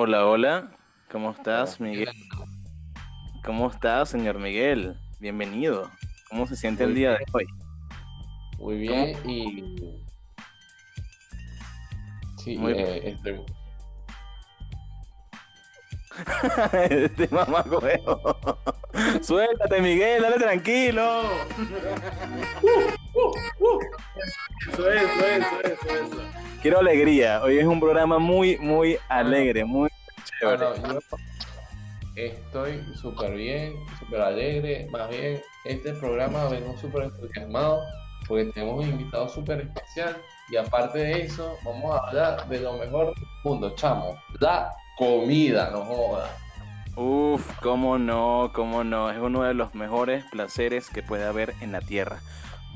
Hola, hola. ¿Cómo estás, Miguel? ¿Cómo estás, señor Miguel? Bienvenido. ¿Cómo se siente el día de hoy? Muy bien y... Sí, Muy eh, estoy... este mamá Suéltate, Miguel, dale tranquilo. Es, eso es, eso es, eso es. Quiero alegría. Hoy es un programa muy, muy alegre, muy. Bueno, yo estoy súper bien, súper alegre. Más bien, este programa vengo súper entusiasmado porque tenemos un invitado súper especial. Y aparte de eso, vamos a hablar de lo mejor del mundo, chamo. La comida, no joda. Uf, cómo no, cómo no. Es uno de los mejores placeres que puede haber en la tierra.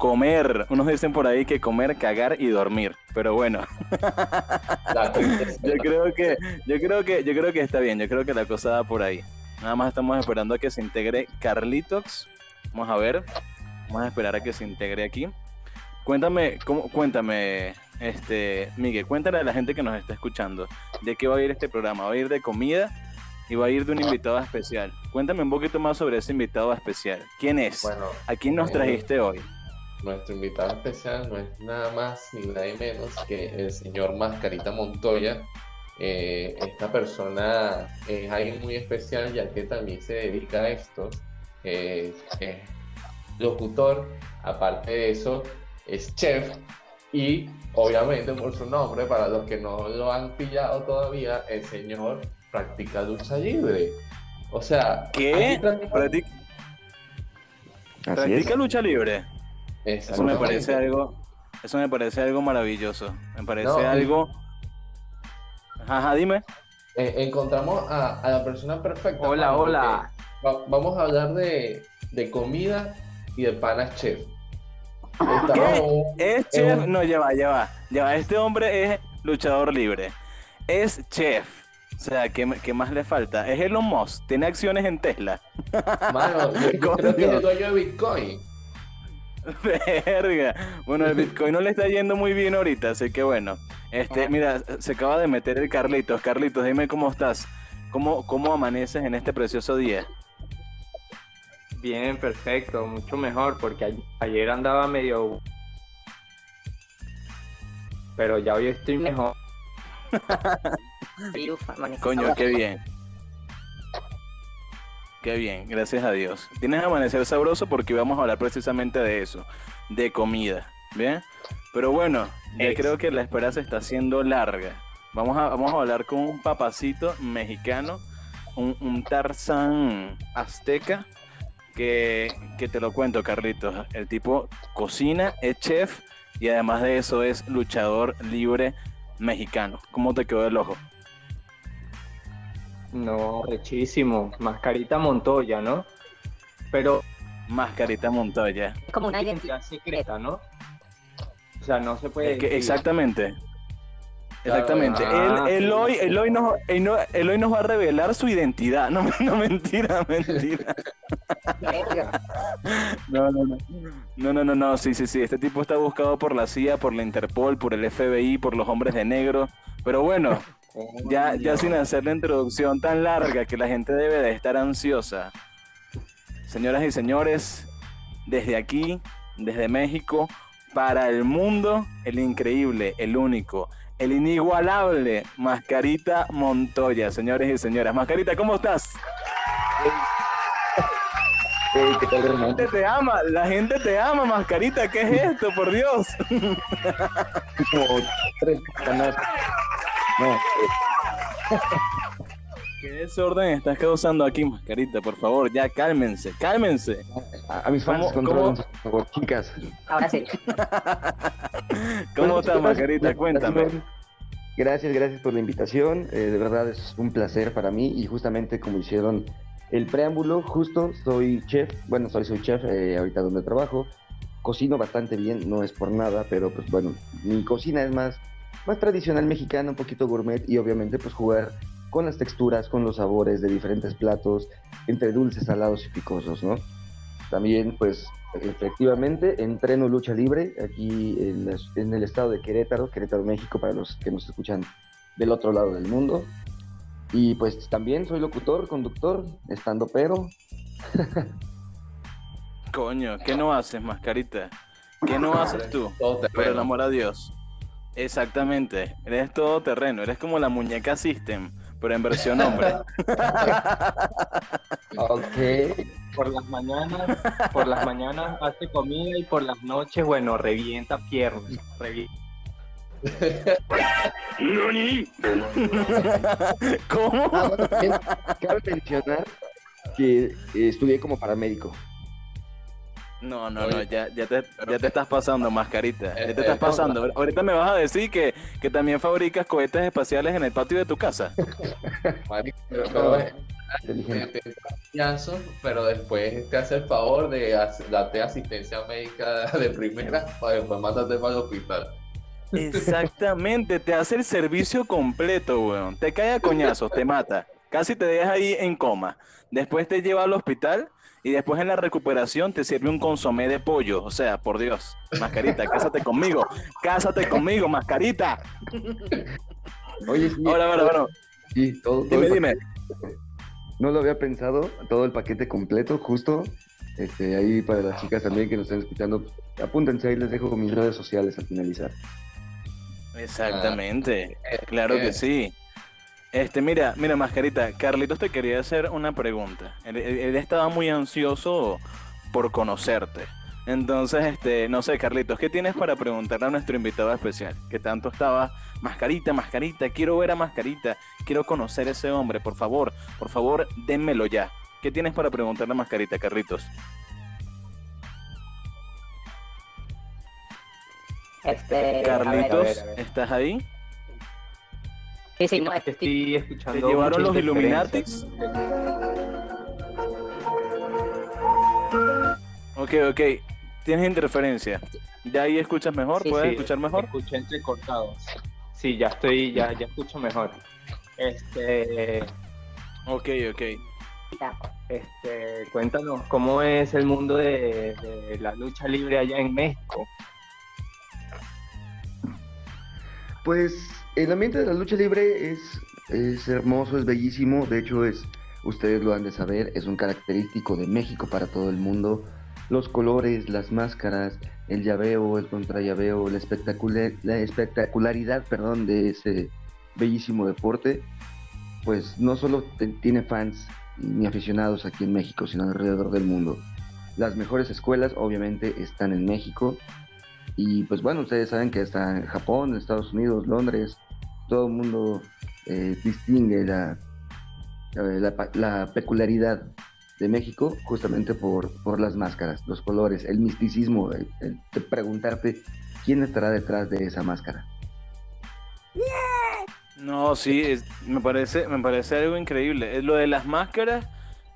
Comer. Unos dicen por ahí que comer, cagar y dormir. Pero bueno. Yo creo que, yo creo que, yo creo que está bien. Yo creo que la cosa va por ahí. Nada más estamos esperando a que se integre Carlitos. Vamos a ver. Vamos a esperar a que se integre aquí. Cuéntame, cómo, cuéntame, este, Miguel, cuéntale a la gente que nos está escuchando de qué va a ir este programa. ¿Va a ir de comida y va a ir de un invitado especial? Cuéntame un poquito más sobre ese invitado especial. ¿Quién es? Bueno, ¿A quién nos eh, trajiste hoy? Nuestro invitado especial no es nada más ni nadie menos que el señor Mascarita Montoya. Eh, esta persona es alguien muy especial ya que también se dedica a esto. Eh, es locutor, aparte de eso, es chef y obviamente por su nombre, para los que no lo han pillado todavía, el señor practica lucha libre. O sea, ¿Qué? practica- ¿Practica lucha libre? Eso me parece algo, eso me parece algo maravilloso. Me parece No, algo. Ajá, dime. Eh, encontramos a, a la persona perfecta. Hola, mano, hola. va- vamos a hablar de, de comida y de panas chef. Es chef. un- No, ya va, ya va. Ya va. Este hombre es luchador libre. Es chef. O sea, ¿qué, qué más le falta? Es Elon Musk. Tiene acciones en Tesla. Mano, yo, yo creo que es el dueño de Bitcoin. Verga. Bueno, el Bitcoin no le está yendo muy bien ahorita, así que bueno. Este, mira, se acaba de meter el Carlitos. Carlitos, dime cómo estás. ¿Cómo, cómo amaneces en este precioso día? Bien, perfecto, mucho mejor, porque ayer andaba medio... Pero ya hoy estoy mejor. Coño, qué bien. Qué bien, gracias a Dios. Tienes amanecer sabroso porque vamos a hablar precisamente de eso, de comida, ¿bien? Pero bueno, ya Ex. creo que la espera se está haciendo larga. Vamos a, vamos a hablar con un papacito mexicano, un, un Tarzán azteca, que, que te lo cuento, Carlitos. El tipo cocina, es chef y además de eso es luchador libre mexicano. ¿Cómo te quedó el ojo? No, rechísimo. Mascarita Montoya, ¿no? Pero Mascarita Montoya. Es como una identidad secreta, ¿no? O sea, no se puede Es que decir. exactamente. Exactamente. Ah, él, él hoy, él, hoy nos, él, no- él hoy nos va a revelar su identidad. No, no mentira, mentira. No, no, no. No, no, no, no. Sí, sí, sí. Este tipo está buscado por la CIA, por la Interpol, por el FBI, por los hombres de negro. Pero bueno, ya, ya sin hacer la introducción tan larga que la gente debe de estar ansiosa. Señoras y señores, desde aquí, desde México, para el mundo, el increíble, el único, el inigualable Mascarita Montoya, señores y señoras. Mascarita, ¿cómo estás? Hey, ¿qué tal, La gente te ama, la gente te ama, Mascarita. ¿Qué es esto, por Dios? Como tres canales. No, ¿Qué desorden estás causando aquí, Mascarita? Por favor, ya cálmense, cálmense. a, a mis fans, ¿Cómo- controlense, por favor, chicas. Ahora sí. ¿Cómo Bueno, estás, Mascarita? Cuéntame. Gracias, gracias por la invitación. eh, de verdad es un placer para mí y justamente como hicieron el preámbulo, justo soy chef, bueno, soy, soy chef eh, ahorita donde trabajo. Cocino bastante bien, no es por nada, pero pues bueno, mi cocina es más, más tradicional mexicana, un poquito gourmet y obviamente pues jugar con las texturas, con los sabores de diferentes platos, entre dulces, salados y picosos, ¿no? También pues efectivamente entreno lucha libre aquí en, la- en el estado de Querétaro, Querétaro, México, para los que nos escuchan del otro lado del mundo. Y pues también soy locutor, conductor, estando pero. Coño, ¿qué no haces, mascarita? ¿Qué no haces tú? Por el amor a Dios. Exactamente, eres todo terreno, eres como la muñeca System, pero en versión hombre. ok. Por las mañanas, por las mañanas hace comida y por las noches, bueno, revienta piernas. Revienta. ¿Cómo? Ah, cabe mencionar que eh, estudié como paramédico. No, no, no, ya, ya, te, ya te estás pasando, mascarita. Ya te estás pasando. Ahorita me vas a decir que, que también fabricas cohetes espaciales en el patio de tu casa. pero después te hace el favor de darte asistencia médica de primera para después mandarte para el hospital. Exactamente, te hace el servicio completo, weón. Te cae a coñazos, te mata. Casi te deja ahí en coma. Después te lleva al hospital y después en la recuperación te sirve un consomé de pollo. O sea, por Dios, mascarita, cásate conmigo. Cásate conmigo, mascarita. Oye, sí. Ahora, ahora, bueno. Sí, todo, dime, dime. No lo había pensado, todo el paquete completo, justo. Este, ahí para las chicas también que nos están escuchando, apúntense ahí, les dejo mis redes sociales al finalizar. Exactamente, ah, claro que sí. Este, mira, mira, Mascarita, Carlitos te quería hacer una pregunta. Él, estaba muy ansioso por conocerte. Entonces, este, no sé, Carlitos, ¿qué tienes para preguntarle a nuestro invitado especial? Que tanto estaba, Mascarita, Mascarita, quiero ver a Mascarita, quiero conocer a ese hombre, por favor, por favor, dénmelo ya. ¿Qué tienes para preguntarle a Mascarita, Carlitos? Este, Carlitos, ¿estás ahí? Sí, sí, no, estoy escuchando. ¿Te llevaron los Illuminatis? Ok, ok. Tienes interferencia. ¿Ya ahí escuchas mejor? ¿Puedes escuchar mejor? Escuché entrecortados. Sí, ya estoy, ya, ya escucho mejor. Este. Ok, ok. Este, cuéntanos, ¿cómo es el mundo de la lucha libre allá en México? Pues el ambiente de la lucha libre es, es hermoso, es bellísimo, de hecho es, ustedes lo han de saber, es un característico de México para todo el mundo. Los colores, las máscaras, el llaveo, el contrallaveo, la, la espectacularidad perdón, de ese bellísimo deporte, pues no solo tiene fans ni aficionados aquí en México, sino alrededor del mundo. Las mejores escuelas obviamente están en México, y pues bueno, ustedes saben que está en Japón, Estados Unidos, Londres, todo el mundo eh, distingue la, la, peculiaridad de México justamente por, por las máscaras, los colores, el misticismo, el, de preguntarte quién estará detrás de esa máscara. No, sí, me, parece, me parece algo increíble. Lo de las máscaras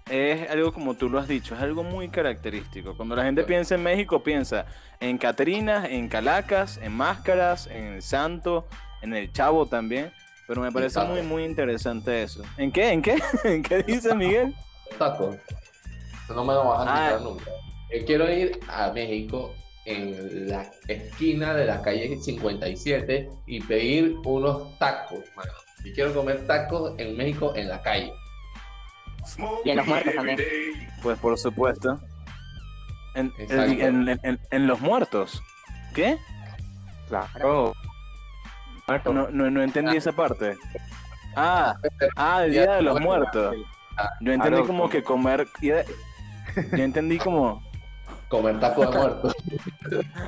es algo como tú lo has dicho, es algo muy característico. Cuando la gente piensa en México, piensa en Catrinas, en Calacas, en Máscaras, en el Santo, en el Chavo también. Pero me parece muy, muy interesante eso. ¿En qué? ¿En qué? ¿En qué dice Miguel? Tacos. no me lo vas a quitar ah. nunca. Yo quiero ir a México en la esquina de la calle 57 y pedir unos tacos, mano. Y quiero comer tacos en México en la calle. Y en los muertos también. Pues por supuesto. En, en, los muertos. ¿Qué? Claro. No, no, entendí esa parte. Ah, ah, el Día de los Muertos. Yo entendí como que comer... Yo entendí como... Comer tacos de muertos.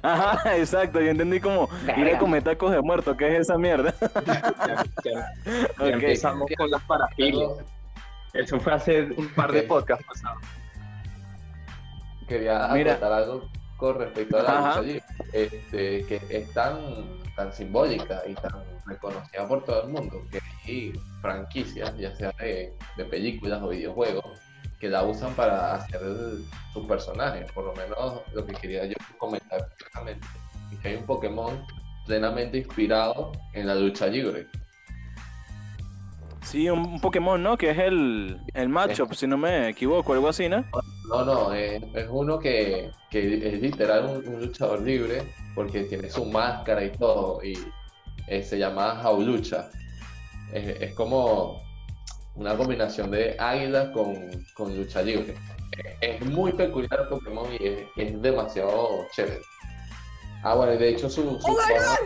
Ajá, exacto. Yo entendí como ir a comer tacos de muertos. ¿Qué es esa mierda? Empezamos con las parafilias. Eso fue hace un par de podcasts pasados. Quería comentar algo con respecto a la lucha allí, este, que es tan, tan simbólica y tan reconocida por todo el mundo, que hay franquicias, ya sea de, películas o videojuegos, que la usan para hacer sus personajes. Por lo menos lo que quería yo comentar es que hay un Pokémon plenamente inspirado en la lucha libre. Sí, un, Pokémon, ¿no? Que es el, el matchup, si no me equivoco, algo así, ¿no? No, no, es, uno que, es literal un, luchador libre porque tiene su máscara y todo y eh, se llama Jaulucha. Es, es como, una combinación de águila con, con lucha libre. Es muy peculiar Pokémon y es, es demasiado chévere. Ah, bueno, y de hecho su, su forma-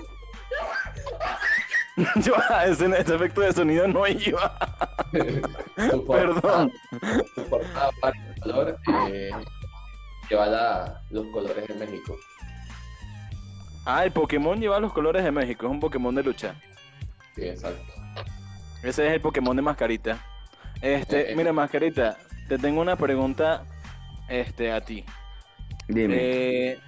Yo, ese, ese efecto de sonido no iba. Perdón. su forma varicolor, eh, lleva la- los colores de México. Ah, el Pokémon lleva los colores de México, es un Pokémon de lucha. Sí, exacto. Ese es el Pokémon de Mascarita. Este, Eh. mira, Mascarita, te tengo una pregunta este, a ti. Dime. Eh,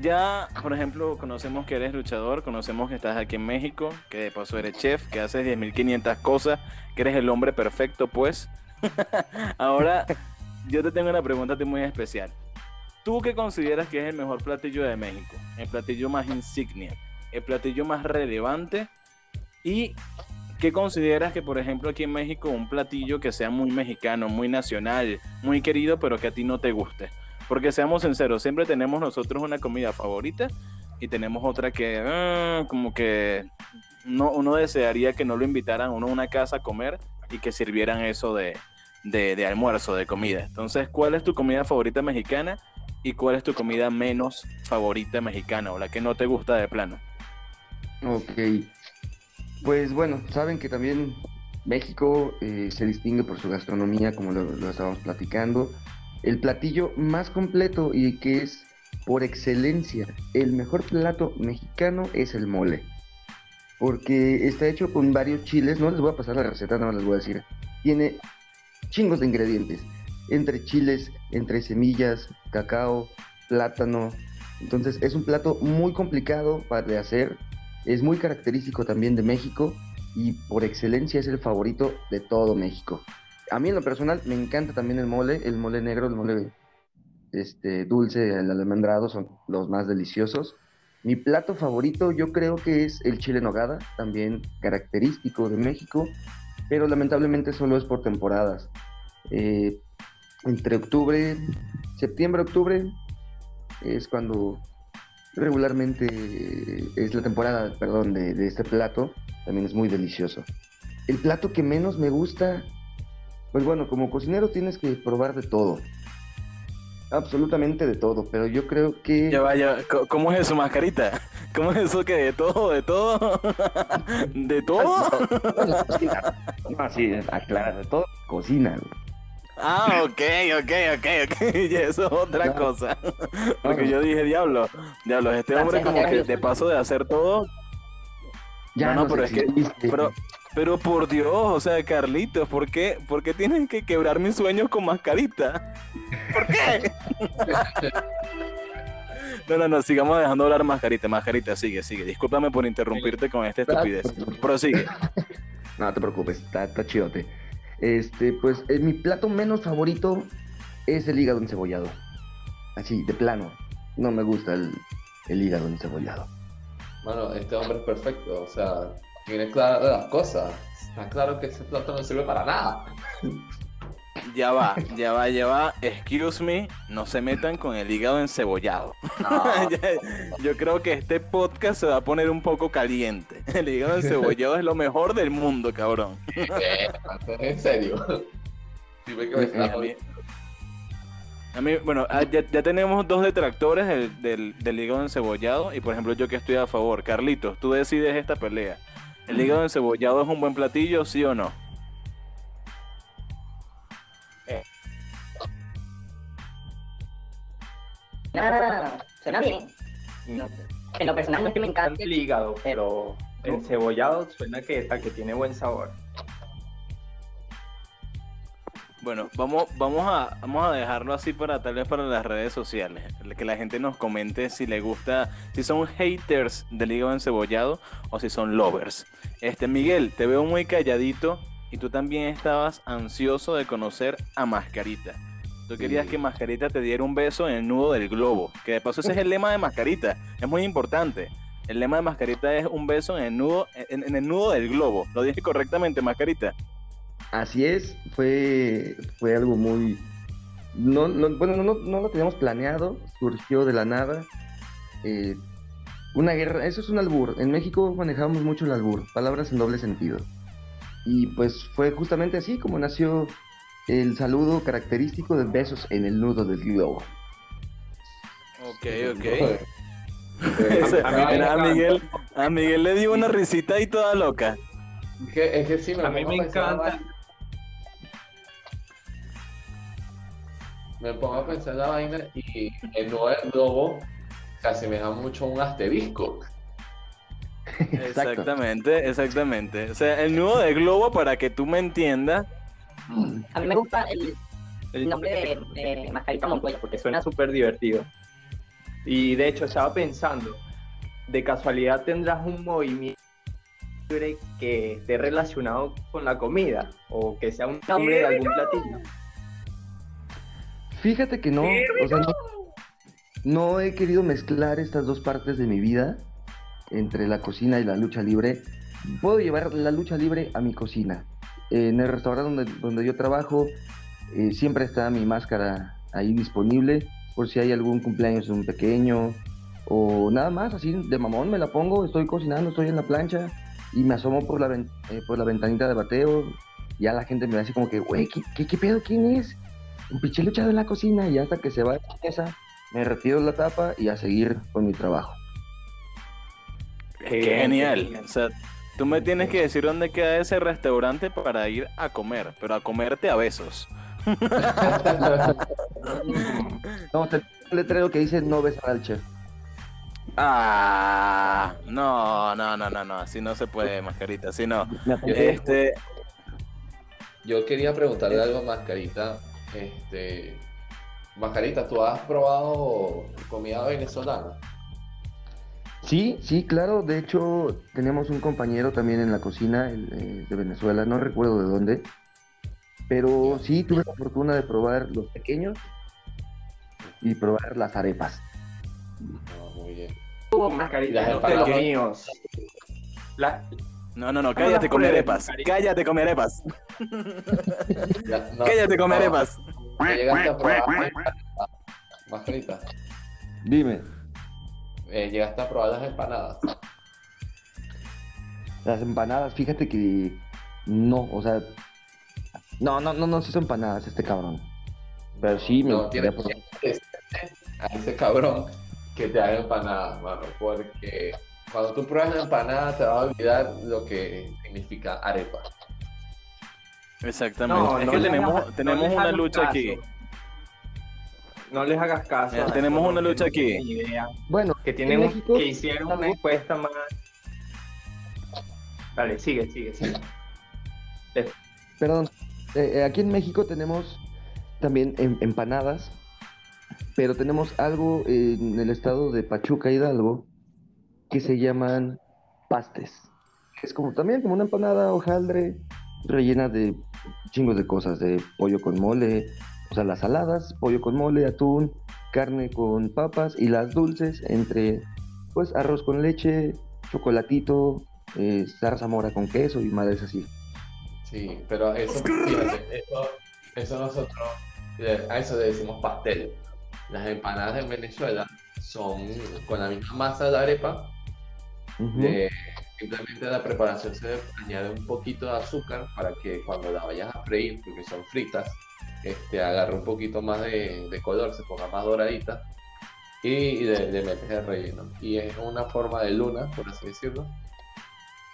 ya, por ejemplo, conocemos que eres luchador, conocemos que estás aquí en México, que de paso eres chef, que haces 10.500 cosas, que eres el hombre perfecto, pues. Ahora, yo te tengo una pregunta muy especial. ¿Tú qué consideras que es el mejor platillo de México? El platillo más insignia, el platillo más relevante y ¿qué consideras que, por ejemplo, aquí en México un platillo que sea muy mexicano, muy nacional, muy querido, pero que a ti no te guste? Porque seamos sinceros, siempre tenemos nosotros una comida favorita y tenemos otra que ah, como que no, uno desearía que no lo invitaran uno a una casa a comer y que sirvieran eso de, de, de almuerzo, de comida. Entonces, ¿cuál es tu comida favorita mexicana y cuál es tu comida menos favorita mexicana o la que no te gusta de plano? Ok. Pues bueno, saben que también México eh, se distingue por su gastronomía, como lo, lo estábamos platicando. El platillo más completo y que es por excelencia el mejor plato mexicano es el mole. Porque está hecho con varios chiles, no les voy a pasar la receta, no les voy a decir. Tiene chingos de ingredientes, entre chiles, entre semillas, cacao, plátano. Entonces es un plato muy complicado de hacer, es muy característico también de México y por excelencia es el favorito de todo México. A mí en lo personal me encanta también el mole, el mole negro, el mole este, dulce, el almendrado son los más deliciosos. Mi plato favorito yo creo que es el chile nogada, también característico de México, pero lamentablemente solo es por temporadas. Eh, entre octubre, septiembre, octubre es cuando regularmente es la temporada, perdón, de este plato. También es muy delicioso. El plato que menos me gusta, pues bueno, como cocinero tienes que probar de todo. Absolutamente de todo, pero yo creo que... Ya vaya, ¿cómo es eso, mascarita? ¿Cómo es eso que de todo, de todo? ¿De todo? No, sí, aclara, de todo. Cocina. Ah, ok, ok, ok, ok. Eso es otra cosa. Porque yo dije, diablo, diablo, este hombre como que de paso de hacer todo. Ya No, no, pero es que- exhibiste. Pero, pero por Dios, o sea, Carlitos, ¿por qué, ¿por qué tienen que quebrar mis sueños con mascarita? ¿Por qué? No, no, no, sigamos dejando hablar mascarita, mascarita, sigue, sigue. Discúlpame por interrumpirte con esta estupidez. Prosigue. No te preocupes, está, está chidote. Este, pues eh, mi plato menos favorito es el hígado encebollado. Así, de plano. No me gusta el, el hígado encebollado. Bueno, este hombre es perfecto, o sea, tiene claras las cosas. Está claro que ese plato no sirve para nada. Ya va, ya va, ya va. Excuse me, no se metan con el hígado encebollado. Ya- Yo creo que este podcast se va a poner un poco caliente. El hígado encebollado es lo mejor del mundo, cabrón. Eh, en serio. Dime que me está A mí, bueno, ah, ya, ya tenemos dos detractores del, del, del hígado encebollado y por ejemplo yo que estoy a favor. Carlitos, tú decides esta pelea. ¿El hígado encebollado es un buen platillo, sí o no? Ah, suena bien. No, En lo personal no es que me encanta. el hígado, pero el cebollado suena que, a que tiene buen sabor. Bueno, vamos, vamos, a, vamos a dejarlo así para tal vez para las redes sociales. Que la gente nos comente si le gusta, si son haters del hígado encebollado o si son lovers. Este Miguel, te veo muy calladito y tú también estabas ansioso de conocer a Mascarita. Tú querías que Mascarita te diera un beso en el nudo del globo. Que de paso ese es el lema de Mascarita. Es muy importante. El lema de Mascarita es un beso en el nudo, en, en el nudo del globo. Lo dije correctamente, Mascarita. Así es, fue, fue algo muy... No, no- bueno, no, no lo teníamos planeado, surgió de la nada. Eh, una guerra, eso es un albur. En México manejamos mucho el albur, palabras en doble sentido. Y pues fue justamente así como nació el saludo característico de besos en el nudo del globo. Ok, ok. A mí me mira, a, encanta. Miguel, a Miguel le dio una risita y toda loca. Es que, es que sí, me A mí me encanta. Me pongo a pensar la vaina y el nudo del globo se asemeja mucho a un asterisco. Exacto. Exactamente, exactamente. O sea, el nudo de globo, para que tú me entiendas, A mí me gusta el, El nombre de, de Mascarita Montoya porque porque suena súper divertido. Y de hecho estaba pensando, de casualidad tendrás un movimiento libre que esté relacionado con la comida o que sea un nombre de algún platillo. Fíjate que no, o sea, no, no he querido mezclar estas dos partes de mi vida entre la cocina y la lucha libre. Puedo llevar la lucha libre a mi cocina. En el restaurante donde, donde yo trabajo eh, siempre está mi máscara ahí disponible por si hay algún cumpleaños de un pequeño o nada más, así de mamón me la pongo, estoy cocinando, estoy en la plancha y me asomo por la, eh, por la ventanita de bateo. Ya la gente me así como que, güey, ¿qué, qué, qué pedo? ¿Quién es? Un pinche luchado en la cocina y hasta que se va a la mesa me retiro la tapa y a seguir con mi trabajo. qué genial. O sea, tú me tienes que decir dónde queda ese restaurante para ir a comer, pero a comerte a besos. No, te un letrero que dice no besar al chef. Ah, no, no, no, no, no, así no se puede, mascarita, así no. Este, Yo quería preguntarle algo a Mascarita. Este, Mascarita, ¿tú has probado comida venezolana? Sí, sí, claro. De hecho, tenemos un compañero también en la cocina el, eh, de Venezuela, no recuerdo de dónde. Pero sí, tuve la fortuna de probar los pequeños y probar las arepas. No, muy bien. Mascarita, los míos. La- no, no, no, cállate, pruebes, arepas. Cállate, come arepas. Ya, no, Cállate, come no, arepas. ¿no llegaste a probar las empanadas? Mascarita, Dime, eh, ¿llegaste a probar las empanadas? las empanadas, fíjate que no, o sea, no, no, no, no se hizo empanadas este cabrón. Pero sí me No, probar. que decirle a ese cabrón que te haga empanadas, mano, porque cuando tú pruebas la empanada te vas a olvidar lo que significa arepa. Exactamente. No, es no que tenemos, hagas- una lucha caso. aquí. No les hagas caso. Ya, a tenemos una lucha aquí. idea, Bueno, que tienen México que hicieron una encuesta más. Dale, sigue, sigue, sigue. Perdón, eh, eh, aquí en México tenemos también em- empanadas, pero tenemos algo en el estado de Pachuca, Hidalgo, que se llaman pastes. Es como también como una empanada hojaldre rellena de chingos de cosas, de pollo con mole, o sea, las saladas, pollo con mole, atún, carne con papas y las dulces entre, pues, arroz con leche, chocolatito, eh, zarzamora con queso y madres así. Sí, pero eso, eso, nosotros, le- a eso le decimos pastel. Las empanadas en Venezuela son con la misma masa de la arepa, De- simplemente a la preparación se le añade un poquito de azúcar para que cuando la vayas a freír, porque son fritas, este, agarre un poquito más de, de color, se ponga más doradita y, le metes el relleno. Y es una forma de luna, por así decirlo.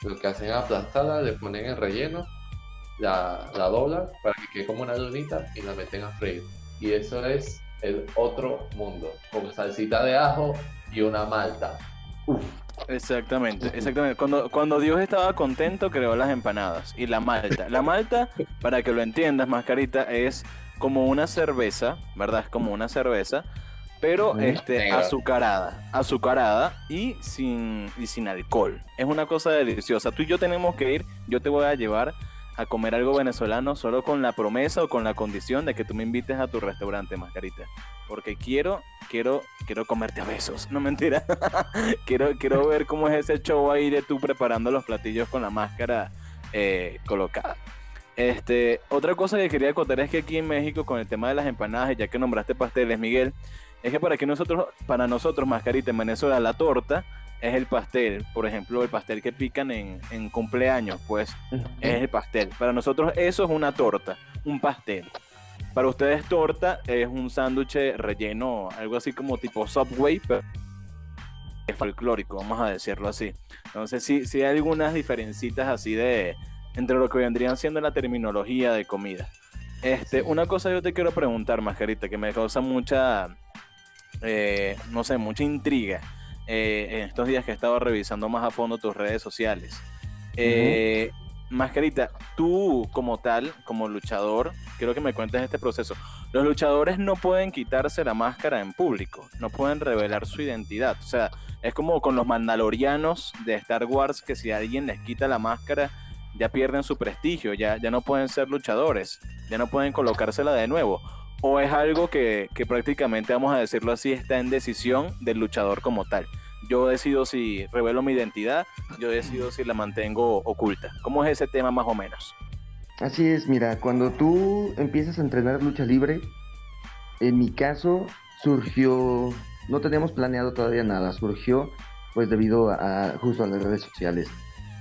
Lo que hacen es aplastarla, le ponen el relleno, la, la doblan para que quede como una lunita y la meten a freír. Y eso es el otro mundo, con salsita de ajo y una malta. Exactamente, exactamente. Cuando, cuando Dios estaba contento, creó las empanadas y la malta. La malta, para que lo entiendas, mascarita, es como una cerveza, ¿verdad? Es como una cerveza, pero este, azucarada, azucarada y sin, y sin alcohol. Es una cosa deliciosa. Tú y yo tenemos que ir, yo te voy a llevar a comer algo venezolano solo con la promesa o con la condición de que tú me invites a tu restaurante, mascarita. Porque quiero, quiero, quiero comerte a besos. No mentira. quiero, quiero ver cómo es ese show ahí de tú preparando los platillos con la máscara eh, colocada. Este, otra cosa que quería contar es que aquí en México, con el tema de las empanadas, ya que nombraste pasteles, Miguel, es que para que nosotros, para nosotros, mascarita en Venezuela, la torta es el pastel. Por ejemplo, el pastel que pican en, en cumpleaños, pues es el pastel. Para nosotros eso es una torta, un pastel. Para ustedes torta es un sándwich relleno, algo así como tipo Subway, pero es folclórico, vamos a decirlo así. Entonces sí, sí hay algunas diferencitas así de entre lo que vendrían siendo la terminología de comida. Este, una cosa yo te quiero preguntar, Mascarita, que me causa mucha, eh, no sé, mucha intriga eh, en estos días que he estado revisando más a fondo tus redes sociales. Eh, Mascarita, tú como tal, como luchador, quiero que me cuentes este proceso. Los luchadores no pueden quitarse la máscara en público, no pueden revelar su identidad. O sea, es como con los mandalorianos de Star Wars, que si alguien les quita la máscara, ya pierden su prestigio, ya, ya no pueden ser luchadores, ya no pueden colocársela de nuevo. O es algo que, que prácticamente, vamos a decirlo así, está en decisión del luchador como tal yo decido si revelo mi identidad, yo decido si la mantengo oculta. ¿Cómo es ese tema más o menos? Así es, mira, cuando tú empiezas a entrenar lucha libre, en mi caso surgió, no teníamos planeado todavía nada, surgió pues debido a, justo a las redes sociales.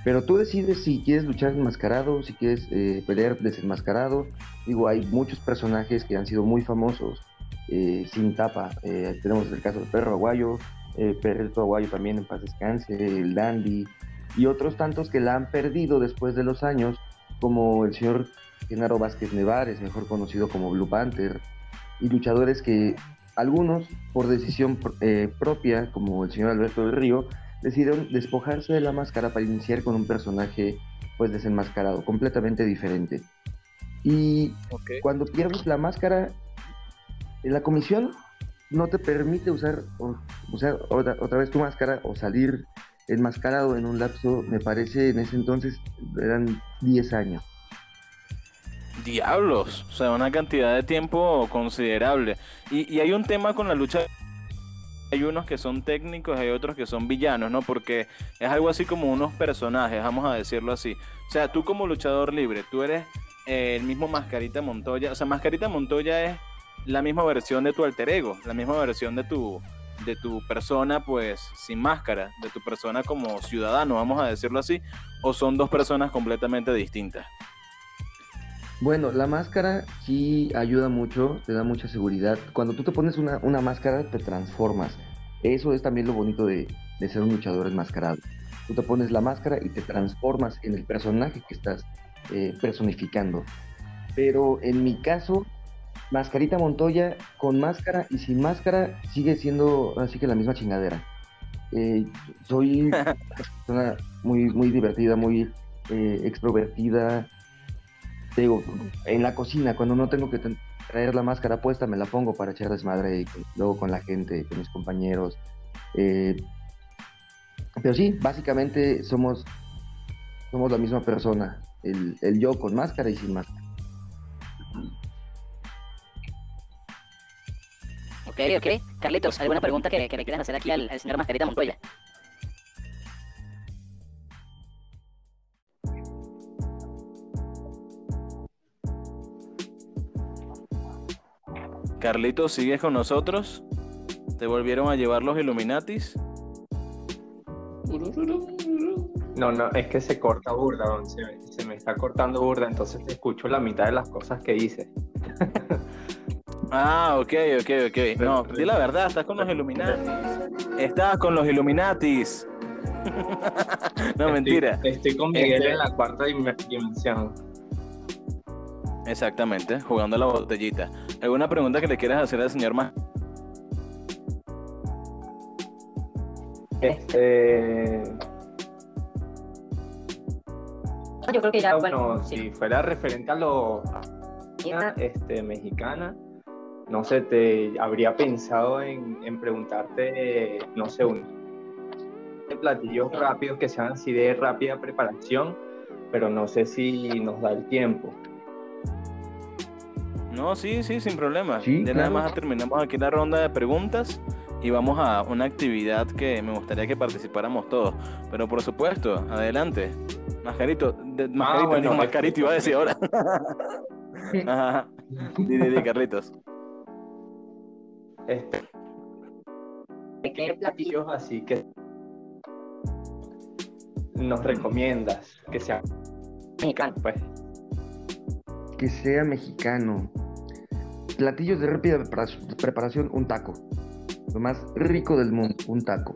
Pero tú decides si quieres luchar enmascarado, si quieres eh, pelear desenmascarado. Digo, hay muchos personajes que han sido muy famosos eh, sin tapa. Eh, tenemos el caso del perro aguayo, eh, Perrito Aguayo también en paz descanse, el Dandy y otros tantos que la han perdido después de los años, como el señor Genaro Vázquez Nevares, mejor conocido como Blue Panther, y luchadores que algunos, por decisión propia, como el señor Alberto del Río, decidieron despojarse de la máscara para iniciar con un personaje pues desenmascarado, completamente diferente. Y cuando pierdes la máscara, la comisión no te permite usar, usar otra, otra, vez tu máscara o salir enmascarado en un lapso, me parece en ese entonces eran 10 años. Diablos, o sea, una cantidad de tiempo considerable. Y, y hay un tema con la lucha hay unos que son técnicos, hay otros que son villanos, ¿no? Porque es algo así como unos personajes, vamos a decirlo así. O sea, tú como luchador libre, tú eres el mismo Mascarita Montoya. O sea, Mascarita Montoya es la misma versión de tu alter ego, la misma versión de tu, de tu persona, pues sin máscara, de tu persona como ciudadano, vamos a decirlo así, o son dos personas completamente distintas? Bueno, la máscara sí ayuda mucho, te da mucha seguridad. Cuando tú te pones una, una máscara, te transformas. Eso es también lo bonito de, de, ser un luchador enmascarado. Tú te pones la máscara y te transformas en el personaje que estás eh, personificando. Pero en mi caso, Mascarita Montoya con máscara y sin máscara sigue siendo así que la misma chingadera. Eh, soy una persona muy, muy divertida, muy eh, extrovertida. Digo, en la cocina, cuando no tengo que traer la máscara puesta, me la pongo para echar desmadre y luego con la gente, con mis compañeros. Eh, pero sí, básicamente somos, somos la misma persona, el, el yo con máscara y sin máscara. Ok, ok. Carlitos, ¿alguna pregunta que, que le quieras hacer aquí al, al señor Mascarita Montoya? Carlitos, ¿sigues con nosotros? ¿Te volvieron a llevar los Illuminatis? No, no, es que se corta burda, se me, se me está cortando burda, entonces te escucho la mitad de las cosas que dices. Ah, ok, ok, ok. No, di la verdad, estás con los Illuminatis. Estás con los Illuminatis. no, estoy, mentira. Estoy con Miguel este... en la cuarta dimensión. Exactamente, jugando a la botellita. ¿Alguna pregunta que le quieras hacer al señor más? Este. Yo creo que ya, bueno, bueno, si sí. fuera referente a lo este, mexicana, no sé, te habría pensado en, en preguntarte, no sé, un platillos rápidos que sean así de rápida preparación, pero no sé si nos da el tiempo. No, sí, sí, sin problema. Sí, ya claro. nada más terminamos aquí la ronda de preguntas y vamos a una actividad que me gustaría que participáramos todos. Pero por supuesto, adelante. Mascarito, de, mascarito, bueno, digo, mascarito iba a decir ahora. Ajá. Di, di, di, Carlitos. Este, ¿Qué platillo? platillos así que nos recomiendas que sea mexicano, pues? Que sea mexicano. Platillos de rápida prepara- preparación, un taco. Lo más rico del mundo, un taco.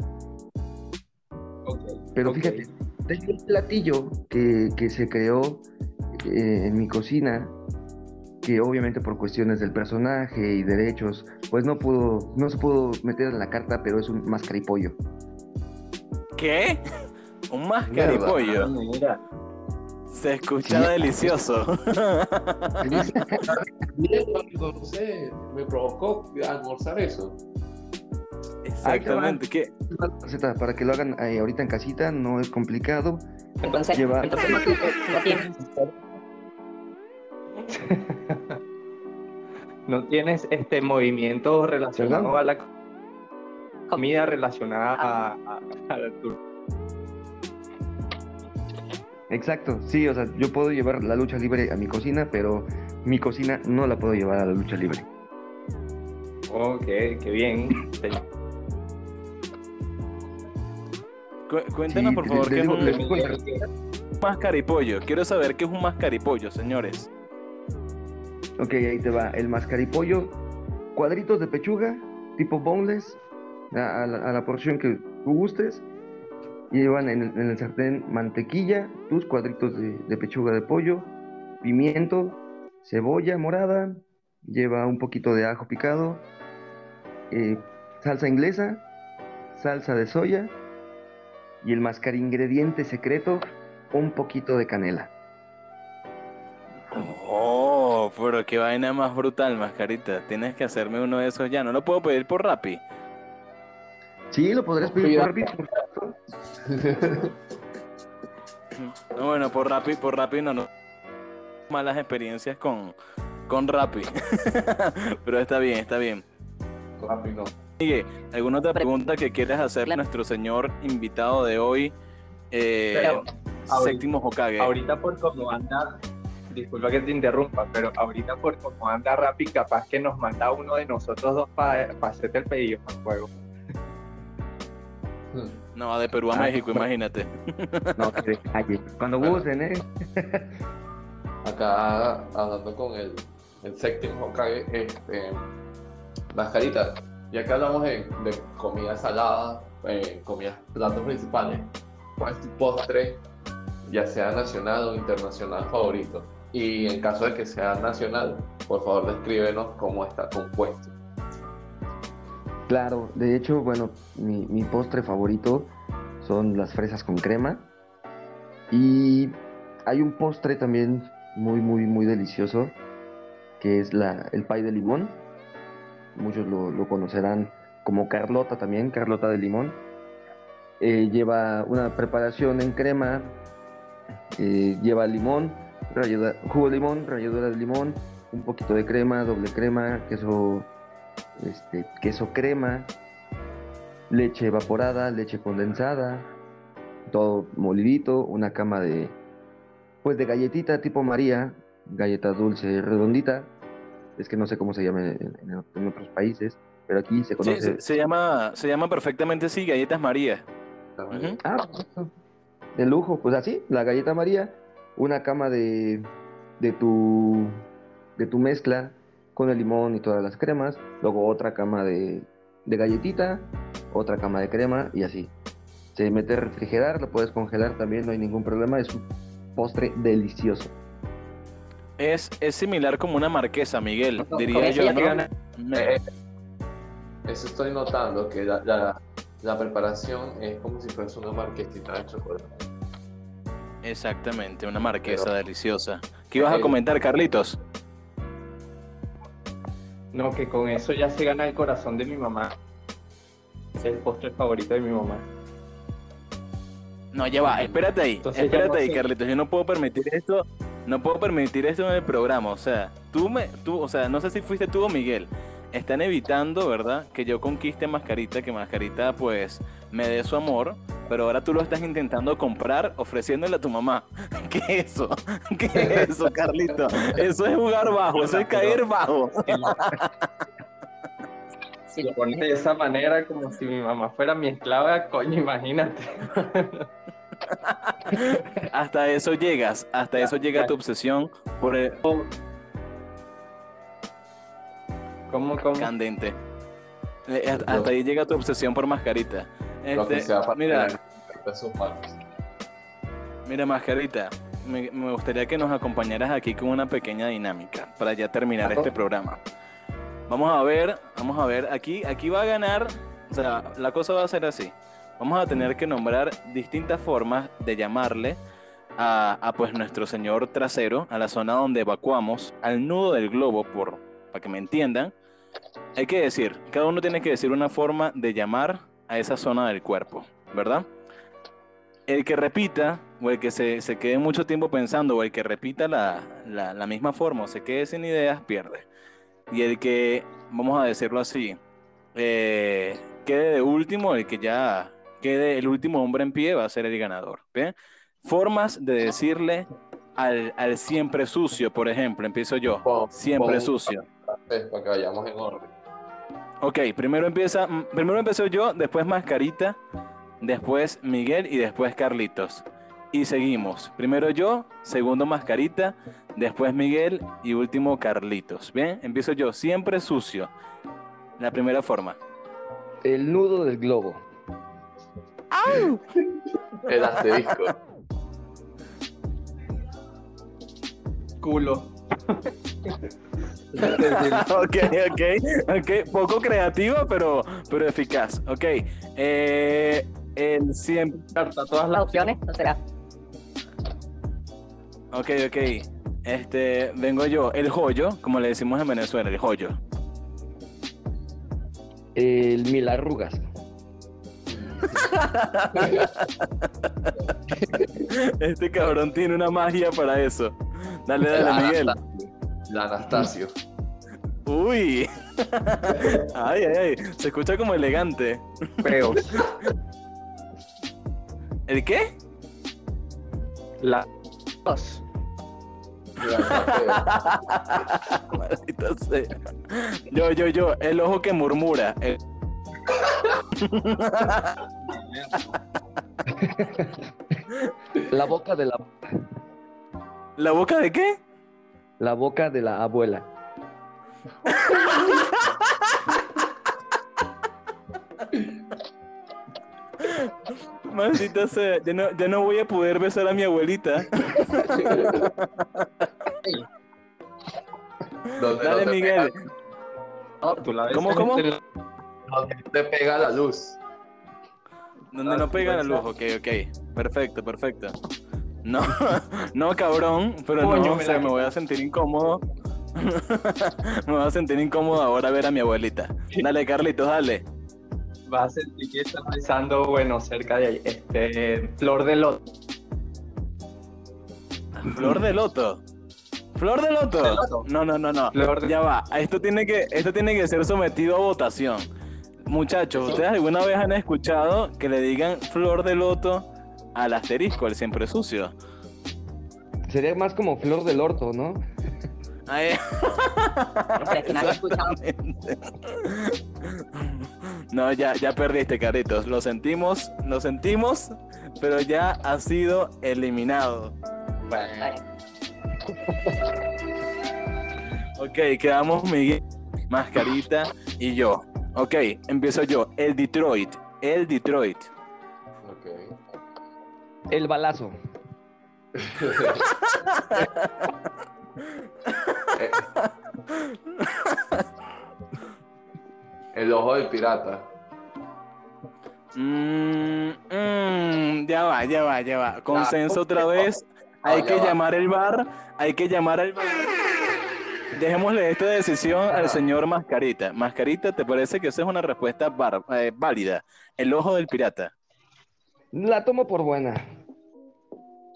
Pero fíjate, tengo un platillo que, que se creó eh, en mi cocina, que obviamente por cuestiones del personaje y derechos, pues no pudo, no se pudo meter en la carta, pero es un mascaripollo. ¿Qué? Un mascaripollo. Mira, Se escucha Sí. delicioso. Bien, no sé, me provocó almorzar eso. Exactamente. ¿Qué? Una receta para que lo hagan eh, ahorita en casita, no es complicado. Entonces, Lleva- entonces no, no tienes. ¿no tienes este movimiento relacionado ¿Perdón? a la comida relacionada a, a- a la tu- Exacto, sí, o sea, yo puedo llevar la lucha libre a mi cocina, pero mi cocina no la puedo llevar a la lucha libre. Ok, qué bien. Cu- Cuéntanos, Sí, por favor, qué es un les mascaripollo. Quiero saber qué es un mascaripollo, señores. Ok, ahí te va. El mascaripollo, cuadritos de pechuga, tipo boneless, a, a la, a la porción que tú gustes. Llevan en, el- en el sartén mantequilla, tus cuadritos de, de pechuga de pollo, pimiento, cebolla morada, lleva un poquito de ajo picado, eh, salsa inglesa, salsa de soya y el mascar ingrediente secreto, un poquito de canela. Oh, pero qué vaina más brutal, mascarita. Tienes que hacerme uno de esos ya. No lo puedo pedir por Rappi. Sí, lo podrás pedir por. Rappi. No, bueno, por Rappi, por Rappi no, no. Malas experiencias con, con Rappi. pero está bien, está bien. Rápido. Miguel, ¿alguna otra pregunta que quieras hacerle a nuestro señor invitado de hoy? Eh, Pero, ahorita- séptimo Hokage. Ahorita por cómo anda, disculpa que te interrumpa, pero ahorita por cómo anda Rappi, capaz que nos manda uno de nosotros dos para hacerte el pedido al juego. No, de Perú a Ah, México, imagínate. No, que calle. Cuando Bueno. gusten, ¿eh? Acá hablando con el, el séptimo Hokage, este, Mascarita, ya que hablamos de, de comida salada, eh, comidas, platos principales, ¿cuál es tu postre, ya sea nacional o internacional favorito? Y en caso de que sea nacional, por favor descríbenos cómo está compuesto. Claro, de hecho, bueno, mi, postre favorito son las fresas con crema. Y hay un postre también muy, muy, muy delicioso, que es el pay de limón. Muchos lo, conocerán como Carlota también, Carlota de limón. Eh, lleva una preparación en crema, eh, lleva limón, jugo de limón, ralladura de limón, un poquito de crema, doble crema, queso este, queso crema, leche evaporada, leche condensada, todo molidito, una cama de, pues de galletita tipo María, galleta dulce redondita, es que no sé cómo se llama en, en- en otros países, pero aquí se Sí, conoce. se, se llama, se llama perfectamente así, galletas María. Ah, de lujo, pues así, la galleta María, una cama de, de tu de tu mezcla con el limón y todas las cremas, luego otra cama de, de galletita, otra cama de crema y así. Se mete a refrigerar, lo puedes congelar también, no hay ningún problema, es un postre delicioso. Es, es similar como una marquesa, Miguel, No, diría yo, ¿no? Me- Eh, Eso estoy notando, que la, la- la preparación es como si fuese una marquesita de chocolate. Exactamente, una marquesa Pero- deliciosa. ¿Qué ibas a comentar, Carlitos? No, que con eso ya se gana el corazón de mi mamá. Es el postre favorito de mi mamá. No, ya va, espérate ahí, Entonces espérate no ahí, sé. Carlitos. Yo no puedo permitir esto, no puedo permitir esto en el programa. O sea, tú me, tú, o sea, no sé si fuiste tú o Miguel. Están evitando, ¿verdad? Que yo conquiste a Mascarita, que Mascarita, pues, me dé su amor. Pero ahora tú lo estás intentando comprar ofreciéndole a tu mamá. ¿Qué es eso? ¿Qué es eso, Carlito? Eso es jugar bajo, eso es caer bajo. Si lo pones de esa manera, como si mi mamá fuera mi esclava, coño, imagínate. hasta eso llegas, hasta eso llega tu obsesión por el ¿Cómo, cómo? candente. Eh, hasta, hasta ahí llega tu obsesión por mascarita. Lo que Este, sea para mira, sus manos. mira, mascarita. Me, me gustaría que nos acompañaras aquí con una pequeña dinámica para ya terminar este programa. Vamos a ver, vamos a ver, aquí, aquí va a ganar, o sea, la cosa va a ser así. Vamos a tener que nombrar distintas formas de llamarle a, a, pues nuestro señor trasero, a la zona donde evacuamos, al nudo del globo, por, para que me entiendan. Hay que decir, cada uno tiene que decir una forma de llamar a esa zona del cuerpo, ¿verdad? El que repita, o el que se, se quede mucho tiempo pensando, o el que repita la, la- la misma forma, o se quede sin ideas, pierde. Y el que, vamos a decirlo así, eh, quede de último, el que ya quede el último hombre en pie, va a ser el ganador. ¿bien? Formas de decirle al, al siempre sucio, por ejemplo, empiezo yo, siempre sucio. Para que vayamos en orden. Ok, primero empieza, mm, primero empiezo yo, después Mascarita, después Miguel y después Carlitos. Y seguimos. Primero yo, segundo Mascarita, después Miguel y último Carlitos. Bien, empiezo yo, siempre sucio. La primera forma. El nudo del globo. El asterisco. Culo. ok, ok, ok. Poco creativa, pero, pero eficaz. Ok. Eh, el siempre. Carta todas Las las opciones, ¿no será? Ok, ok. Este, vengo yo. El joyo, como le decimos en Venezuela, el joyo. El mil arrugas. Este cabrón tiene una magia para eso. Dale, dale, Miguel. La Anastasio. Uy. Ay, ay, ay. Se escucha como elegante. feos. ¿El qué? Dos. Maldita sea. Yo, yo, yo. El ojo que murmura. El- La boca de la, ¿La boca de qué? la boca de la abuela. Maldita sea. Ya no, ya no voy a poder besar a mi abuelita. Dale, Miguel. No, tú la ves ¿Cómo, cómo? Donde no te pega la luz. Donde no pega la luz, ok, ok. Perfecto, perfecto. No, no, cabrón, pero Coño, no, o me sea, la me voy a sentir incómodo. me voy a sentir incómodo ahora ver a mi abuelita. Dale, Carlitos, dale. Vas a sentir que estás pensando, bueno, cerca de ahí. Este, flor de loto. Flor de loto. Flor de loto. de loto. No, no, no, no. Flor de- Ya va. Esto tiene que, esto tiene que ser sometido a votación. Muchachos, ¿ustedes alguna vez han escuchado que le digan flor de loto al asterisco, al siempre sucio? Sería más como flor del orto, ¿no? Ay, Pero que nadie. No, ya, ya perdiste, Caritos. Lo sentimos, lo sentimos, pero ya ha sido eliminado. Vale. Ok, quedamos Miguel, Mascarita y yo. Ok, empiezo yo. El Detroit. El Detroit. Ok. El balazo. Eh. El ojo del pirata. Mm, mm, ya va, ya va, ya va. Consenso otra vez. Ah, Hay que va. llamar el bar. Hay que llamar al bar. Dejémosle esta decisión al señor Mascarita. Mascarita, ¿te parece que esa es una respuesta bar- eh, válida? El ojo del pirata. La tomo por buena.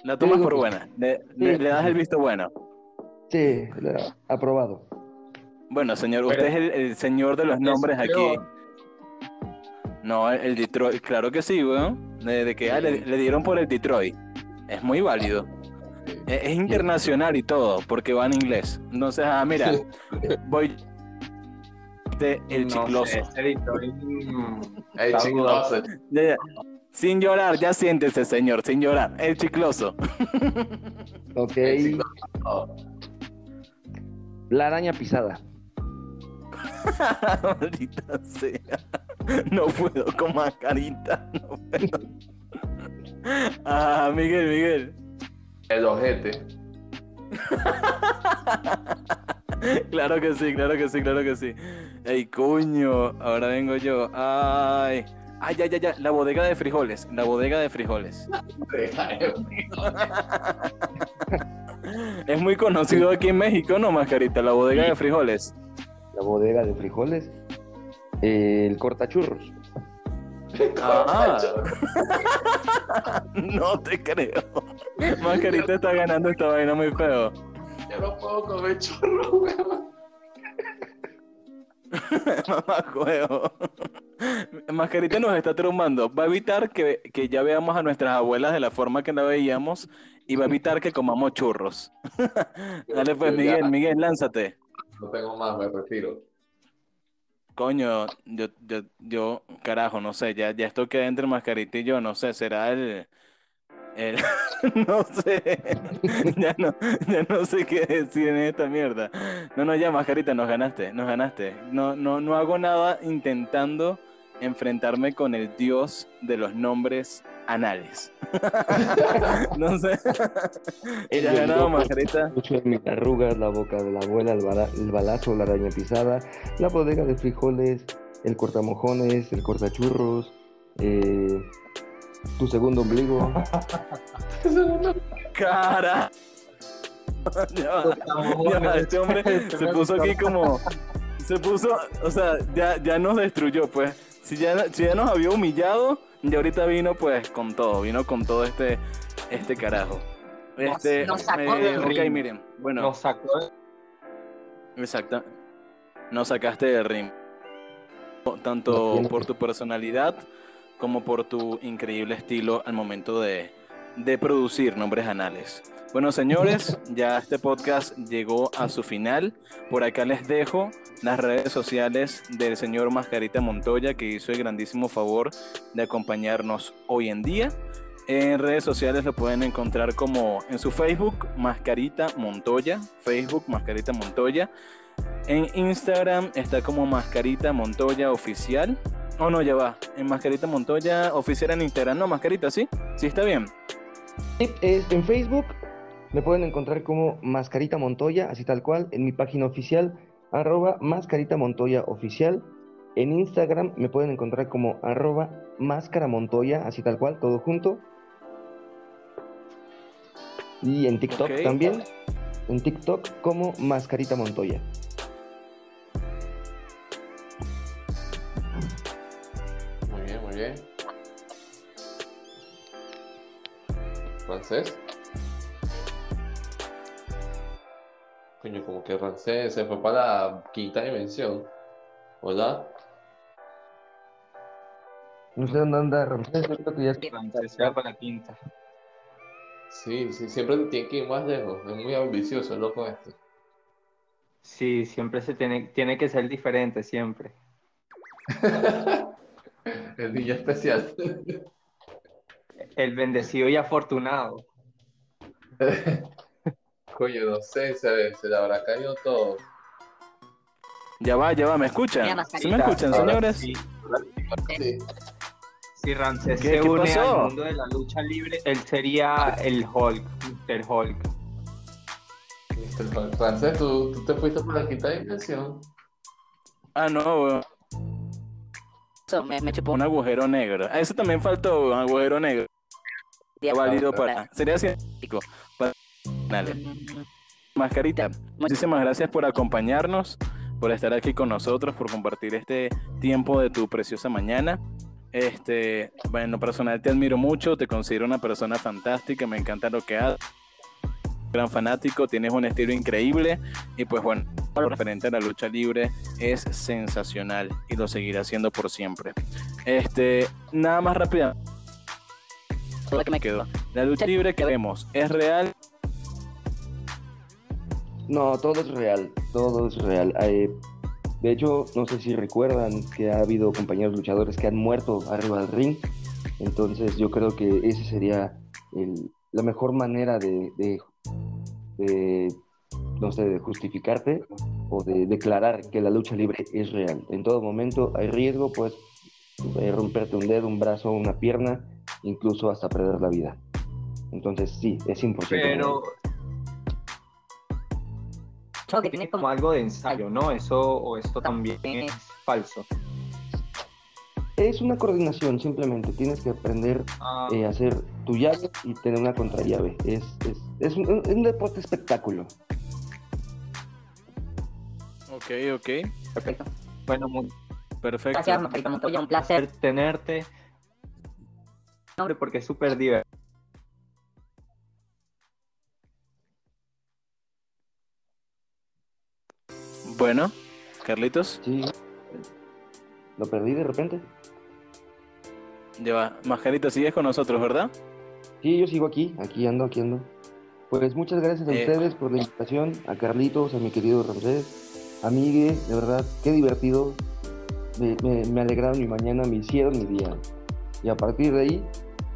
La tomas por buena. Le, le- Sí. le das el visto bueno. Sí, la- aprobado. Bueno, señor, usted es el, el señor de los nombres Es aquí. No, el, el Detroit, claro que sí, weón. De, de que ah, le, le dieron por el Detroit. Es muy válido. Es, es internacional y todo, porque va en inglés. Entonces, ah, mira, voy de el No chicloso. sé, El chicloso. Ya, ya. Sin llorar, ya siéntese, señor, sin llorar. El chicloso. Ok. El La araña pisada. Maldita sea. No puedo con mascarita. No puedo. Ah, Miguel, Miguel. El ojete. Claro que sí, claro que sí, claro que sí. Ey, coño, ahora vengo yo. Ay. Ay, ya, ya, ya. La bodega de frijoles. La bodega de frijoles. Es muy conocido aquí en México, ¿no, Mascarita? La bodega de frijoles. La bodega de frijoles. El cortachurros. Ah. No te creo. Mascarita está ganando esta vaina muy feo. Yo no puedo comer churro, weón. Mamá juego. Mascarita nos está traumando. Va a evitar que, que ya veamos a nuestras abuelas de la forma que la veíamos y va a evitar que comamos churros. Dale pues, Miguel, Miguel, lánzate. No tengo más, me retiro. Coño, yo, yo, yo, carajo, no sé, ya, ya esto queda entre Mascarita y yo, no sé, será el, el, no sé, ya no, ya no sé qué decir en esta mierda. No, no, ya, Mascarita, nos ganaste, nos ganaste. No, no, no hago nada intentando enfrentarme con el dios de los nombres anales. No sé. Ella ha ganado. Mucho de mis arrugas, la boca de la abuela, el, bala- el balazo, la araña pisada, la bodega de frijoles, el cortamojones, el cortachurros, eh, tu segundo ombligo. Cara. Ya ya este hombre se puso aquí como. Se puso, o sea, ya, ya nos destruyó, pues. Si ya, si ya nos había humillado, y ahorita vino, pues, con todo. Vino con todo este, este carajo. Este, nos sacó eh, del ok, ring. miren. Bueno, Nos sacó exacto. Nos sacaste del ring. Tanto por tu personalidad como por tu increíble estilo al momento de, de producir nombres anales. Bueno, señores, ya este podcast llegó a su final. Por acá les dejo las redes sociales del señor Mascarita Montoya, que hizo el grandísimo favor de acompañarnos hoy en día. En redes sociales lo pueden encontrar como en su Facebook, Mascarita Montoya, Facebook Mascarita Montoya. En Instagram está como Mascarita Montoya Oficial. Oh, no, ya va. En Mascarita Montoya Oficial en Instagram. No, Mascarita, ¿sí? Sí, está bien. En Facebook me pueden encontrar como Mascarita Montoya, así tal cual, en mi página oficial, arroba Mascarita Montoya Oficial. En Instagram me pueden encontrar como arroba Máscara Montoya, así tal cual, todo junto. Y en TikTok Ok. también, en TikTok como Mascarita Montoya. Muy bien, muy bien. ¿Francés? Coño, como que Rancés se fue para la quinta dimensión. ¿Hola? No sé dónde anda Ramsés, yo creo que ya se va para la quinta. Sí, sí, siempre tiene que ir más lejos. Es muy ambicioso el loco este. Sí, siempre se tiene, tiene que ser diferente, siempre. El niño especial. El bendecido y afortunado. Coño, no sé, se, se le habrá caído todo. Ya va, ya va, ¿me escuchan? ¿Sí me escuchan, Ahora señores? Sí, Sí. si Ramsés ¿Qué- se qué une pasó? al mundo de la lucha libre, él sería el Hulk, el Hulk. Francés, ¿tú, tú te fuiste por la quinta dimensión. Ah, no, weón. Eso me, me chupó un agujero negro. Ah, eso también faltó, un agujero negro. Válido para. Sería científico. Para... Dale. Mascarita, muchísimas gracias por acompañarnos, por estar aquí con nosotros, por compartir este tiempo de tu preciosa mañana. Este, bueno, personal te admiro mucho, te considero una persona fantástica, me encanta lo que haces. Gran fanático, tienes un estilo increíble y pues bueno, lo referente a la lucha libre es sensacional y lo seguirá haciendo por siempre. Este, nada más rápido. Lo que me quedó. La lucha libre que vemos es real. No, todo es real, todo es real. Eh, de hecho, no sé si recuerdan que ha habido compañeros luchadores que han muerto arriba del ring. Entonces yo creo que esa sería el- la mejor manera de, no sé, de justificarte o de declarar que la lucha libre es real. En todo momento hay riesgo, pues romperte un dedo, un brazo, una pierna, incluso hasta perder la vida. Entonces sí, es 100%. Pero Que tiene como algo de ensayo, ¿no? Eso o esto también es falso. Es una coordinación, simplemente. Tienes que aprender Ah, eh, a hacer tu llave y tener una contrallave. Es, es, es, un, es un deporte espectáculo. Ok, ok. perfecto. bueno, muy Perfecto. Gracias, Margarita Montoya, un placer. placer tenerte. Hombre, porque es súper divertido. Bueno, Carlitos, Sí. Lo perdí de repente. lleva. Mascarita, sigues con nosotros, ¿verdad? Sí, yo sigo aquí, aquí ando, aquí ando. Pues muchas gracias a Eh. ustedes por la invitación, a Carlitos, a mi querido Ramsés, a Migue, de verdad, qué divertido. Me, me, me alegraron mi mañana, me hicieron mi día. Y a partir de ahí,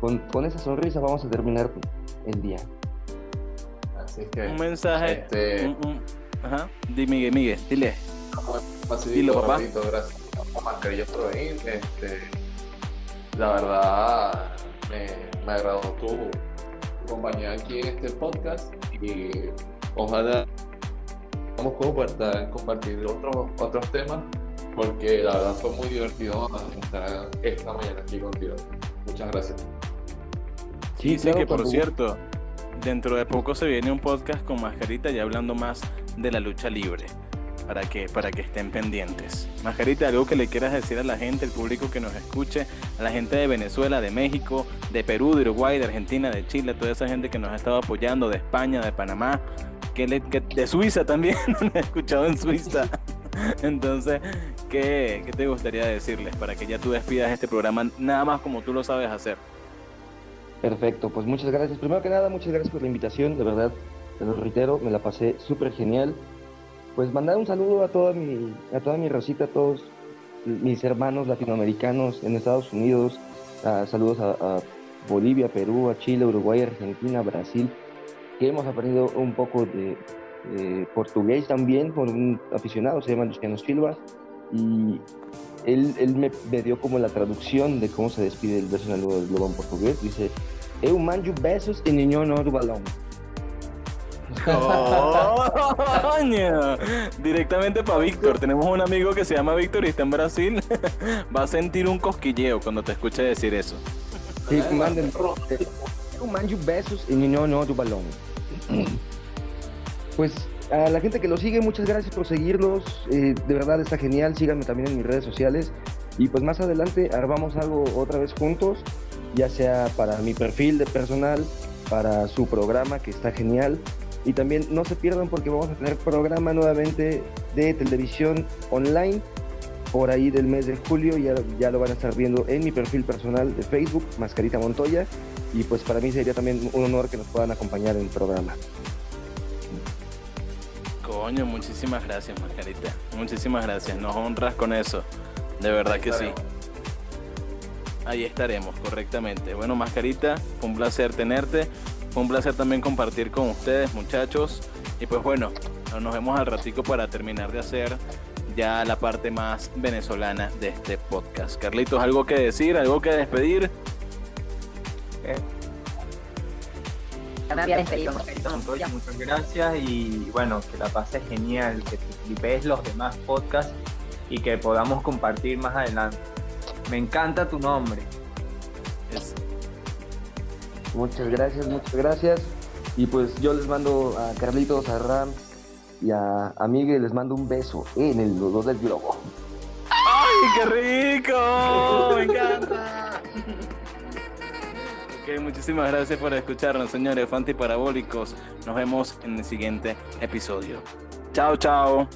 con, con esa sonrisa vamos a terminar el día. Así que, Un mensaje. este, un- un- Ajá. Di, Miguel, Miguel, dile. facilito, Dilo, papá. rapidito, gracias. Por venir. Este, la verdad, me, me agradó tu, tu compañía aquí en este podcast y ojalá podamos compartir, compartir otros, otros temas porque la verdad fue muy divertido estar esta mañana aquí contigo. Muchas gracias. Sí, sí, claro, que por cierto, dentro de poco se viene un podcast con Mascarita ya hablando más de la lucha libre. Para que, para que estén pendientes. Mascarita, algo que le quieras decir a la gente, el público que nos escuche, a la gente de Venezuela, de México, de Perú, de Uruguay, de Argentina, de Chile, toda esa gente que nos ha estado apoyando, de España, de Panamá, que, de Suiza también, nos he escuchado en Suiza. Entonces, ¿qué, ¿qué te gustaría decirles para que ya tú despidas este programa nada más como tú lo sabes hacer? Perfecto, pues muchas gracias. Primero que nada, muchas gracias por la invitación, de verdad, te lo reitero, me la pasé súper genial. Pues mandar un saludo a toda mi, a toda mi racita, a todos mis hermanos latinoamericanos en Estados Unidos, ah, saludos a, Bolivia, Perú, a Chile, Uruguay, Argentina, Brasil, que hemos aprendido un poco de, portugués también con un aficionado, se llama Luciano Silva, y él, él me, dio como la traducción de cómo se despide el beso en el globo en portugués, dice... Eu mando besos e ninguém no balão. ¡Coño! Directamente para Víctor. Tenemos un amigo que se llama Víctor y está en Brasil. Va a sentir un cosquilleo cuando te escuche decir eso. Sí, manden. Eu mando besos e ninguém no do balão. Pues a la gente que lo sigue, muchas gracias por seguirlos. eh, de verdad está genial. Síganme también en mis redes sociales. Y pues más adelante armamos algo otra vez juntos, ya sea para mi perfil de personal, para su programa que está genial. Y también no se pierdan porque vamos a tener programa nuevamente de televisión online por ahí del mes de julio. Ya, ya lo van a estar viendo en mi perfil personal de Facebook, Mascarita Montoya. Y pues para mí sería también un honor que nos puedan acompañar en el programa. Coño, muchísimas gracias, Mascarita. Muchísimas gracias. Nos honras con eso. De verdad que sí. Ahí estaremos, correctamente. Bueno, Mascarita, fue un placer tenerte. Fue un placer también compartir con ustedes, muchachos. Y pues bueno, nos vemos al ratico para terminar de hacer ya la parte más venezolana de este podcast. Carlitos, ¿algo que decir? ¿Algo que despedir? Montoya, muchas gracias y bueno, que la pases genial, que te flipes los demás podcasts y que podamos compartir más adelante. Me encanta tu nombre. Es- Muchas gracias, muchas gracias. Y pues yo les mando a Carlitos, a Ram y a, a Miguel, les mando un beso en el nudo del globo. ¡Ay, qué rico! ¡Me encanta! Ok, muchísimas gracias por escucharnos, señores fanti parabólicos. Nos vemos en el siguiente episodio. Chao, chao.